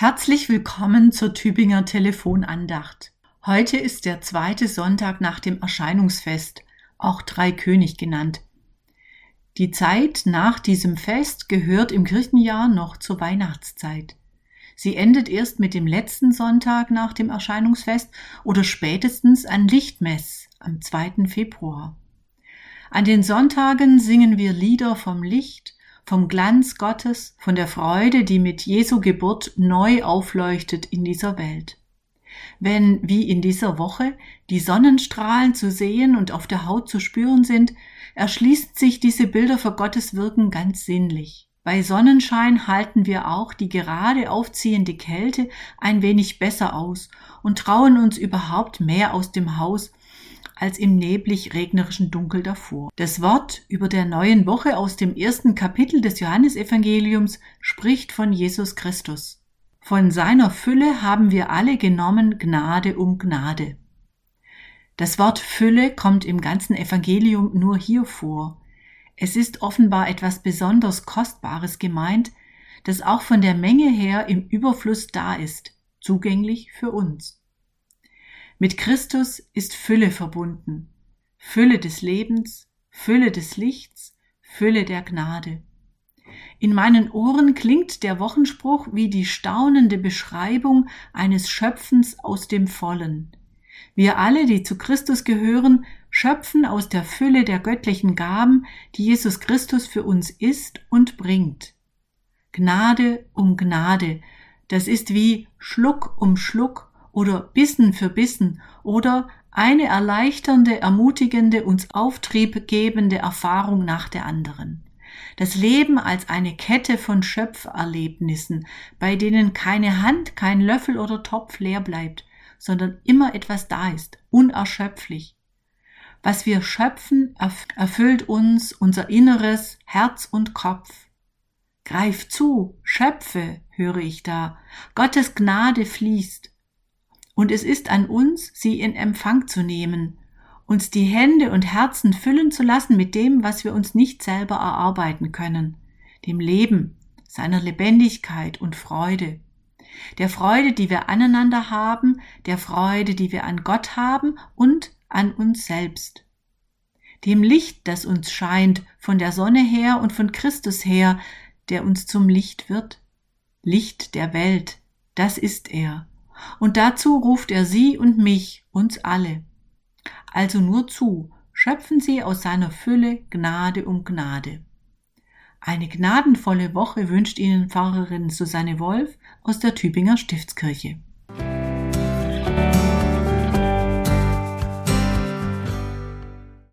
Herzlich willkommen zur Tübinger Telefonandacht. Heute ist der zweite Sonntag nach dem Erscheinungsfest, auch Dreikönig genannt. Die Zeit nach diesem Fest gehört im Kirchenjahr noch zur Weihnachtszeit. Sie endet erst mit dem letzten Sonntag nach dem Erscheinungsfest oder spätestens an Lichtmess am 2. Februar. An den Sonntagen singen wir Lieder vom Licht, vom Glanz Gottes, von der Freude, die mit Jesu Geburt neu aufleuchtet in dieser Welt. Wenn, wie in dieser Woche, die Sonnenstrahlen zu sehen und auf der Haut zu spüren sind, erschließt sich diese Bilder für Gottes Wirken ganz sinnlich. Bei Sonnenschein halten wir auch die gerade aufziehende Kälte ein wenig besser aus und trauen uns überhaupt mehr aus dem Haus als im neblig regnerischen Dunkel davor. Das Wort über der neuen Woche aus dem ersten Kapitel des Johannesevangeliums spricht von Jesus Christus. Von seiner Fülle haben wir alle genommen Gnade um Gnade. Das Wort Fülle kommt im ganzen Evangelium nur hier vor. Es ist offenbar etwas besonders Kostbares gemeint, das auch von der Menge her im Überfluss da ist, zugänglich für uns. Mit Christus ist Fülle verbunden. Fülle des Lebens, Fülle des Lichts, Fülle der Gnade. In meinen Ohren klingt der Wochenspruch wie die staunende Beschreibung eines Schöpfens aus dem Vollen. Wir alle, die zu Christus gehören, schöpfen aus der Fülle der göttlichen Gaben, die Jesus Christus für uns ist und bringt. Gnade um Gnade, das ist wie Schluck um Schluck oder Bissen für Bissen oder eine erleichternde, ermutigende, uns Auftrieb gebende Erfahrung nach der anderen. Das Leben als eine Kette von Schöpferlebnissen, bei denen keine Hand, kein Löffel oder Topf leer bleibt, sondern immer etwas da ist, unerschöpflich. Was wir schöpfen, erfüllt uns unser Inneres, Herz und Kopf. Greif zu, schöpfe, höre ich da. Gottes Gnade fließt. Und es ist an uns, sie in Empfang zu nehmen, uns die Hände und Herzen füllen zu lassen mit dem, was wir uns nicht selber erarbeiten können, dem Leben, seiner Lebendigkeit und Freude, der Freude, die wir aneinander haben, der Freude, die wir an Gott haben und an uns selbst, dem Licht, das uns scheint von der Sonne her und von Christus her, der uns zum Licht wird, Licht der Welt, das ist er, und dazu ruft er sie und mich, uns alle. Also nur zu, schöpfen Sie aus seiner Fülle Gnade um Gnade. Eine gnadenvolle Woche wünscht Ihnen Pfarrerin Susanne Wolf aus der Tübinger Stiftskirche.